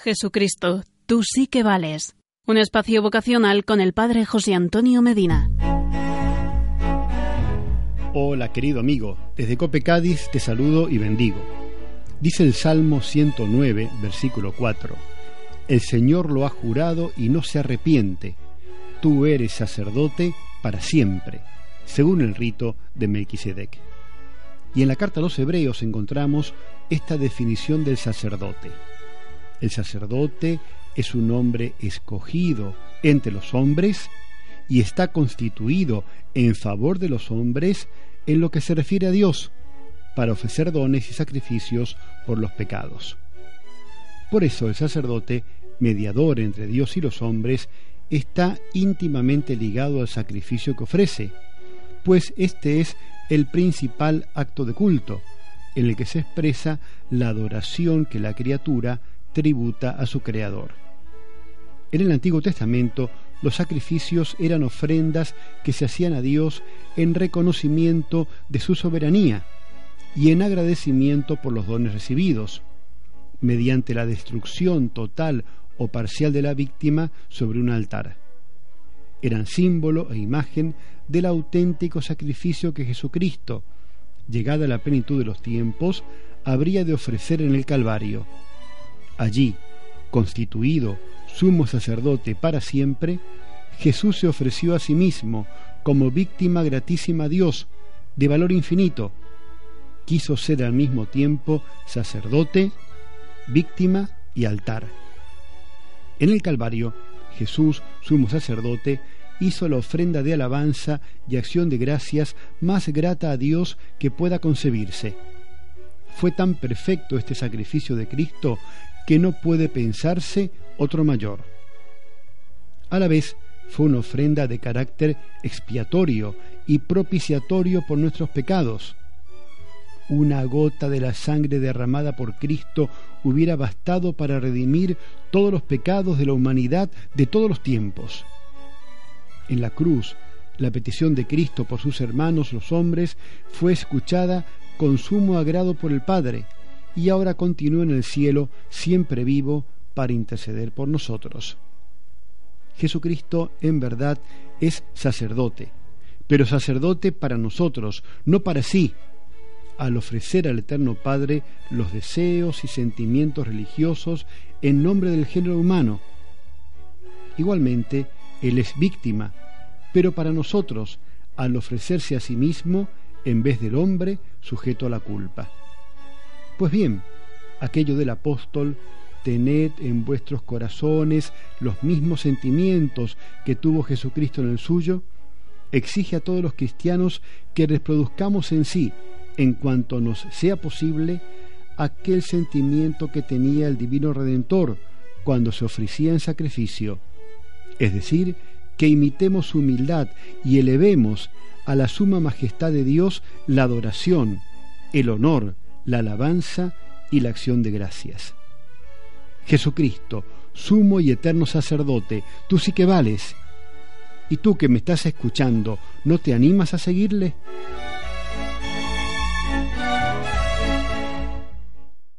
Jesucristo, tú sí que vales. Un espacio vocacional con el Padre José Antonio Medina. Hola querido amigo, desde Cope Cádiz te saludo y bendigo. Dice el Salmo 109, versículo 4, El Señor lo ha jurado y no se arrepiente, tú eres sacerdote para siempre, según el rito de Melquisedec. Y en la carta a los Hebreos encontramos esta definición del sacerdote. El sacerdote es un hombre escogido entre los hombres y está constituido en favor de los hombres en lo que se refiere a Dios, para ofrecer dones y sacrificios por los pecados. Por eso el sacerdote, mediador entre Dios y los hombres, está íntimamente ligado al sacrificio que ofrece, pues este es el principal acto de culto, en el que se expresa la adoración que la criatura tributa a su Creador. En el Antiguo Testamento, los sacrificios eran ofrendas que se hacían a Dios en reconocimiento de su soberanía y en agradecimiento por los dones recibidos, mediante la destrucción total o parcial de la víctima sobre un altar. Eran símbolo e imagen del auténtico sacrificio que Jesucristo, llegada a la plenitud de los tiempos, habría de ofrecer en el Calvario. Allí, constituido sumo sacerdote para siempre, Jesús se ofreció a sí mismo como víctima gratísima a Dios, de valor infinito. Quiso ser al mismo tiempo sacerdote, víctima y altar. En el Calvario, Jesús, sumo sacerdote, hizo la ofrenda de alabanza y acción de gracias más grata a Dios que pueda concebirse. Fue tan perfecto este sacrificio de Cristo que no puede pensarse otro mayor. A la vez, fue una ofrenda de carácter expiatorio y propiciatorio por nuestros pecados. Una gota de la sangre derramada por Cristo hubiera bastado para redimir todos los pecados de la humanidad de todos los tiempos. En la cruz, la petición de Cristo por sus hermanos los hombres fue escuchada con sumo agrado por el Padre, y ahora continúa en el cielo, siempre vivo, para interceder por nosotros. Jesucristo en verdad es sacerdote, pero sacerdote para nosotros, no para sí, al ofrecer al Eterno Padre los deseos y sentimientos religiosos en nombre del género humano. Igualmente, Él es víctima, pero para nosotros, al ofrecerse a sí mismo en vez del hombre sujeto a la culpa. Pues bien, aquello del apóstol tened en vuestros corazones los mismos sentimientos que tuvo Jesucristo en el suyo, exige a todos los cristianos que reproduzcamos en sí, en cuanto nos sea posible, aquel sentimiento que tenía el Divino Redentor cuando se ofrecía en sacrificio, es decir, que imitemos su humildad y elevemos a la suma majestad de Dios la adoración, el honor, la alabanza y la acción de gracias. Jesucristo, sumo y eterno sacerdote, tú sí que vales. ¿Y tú que me estás escuchando, no te animas a seguirle?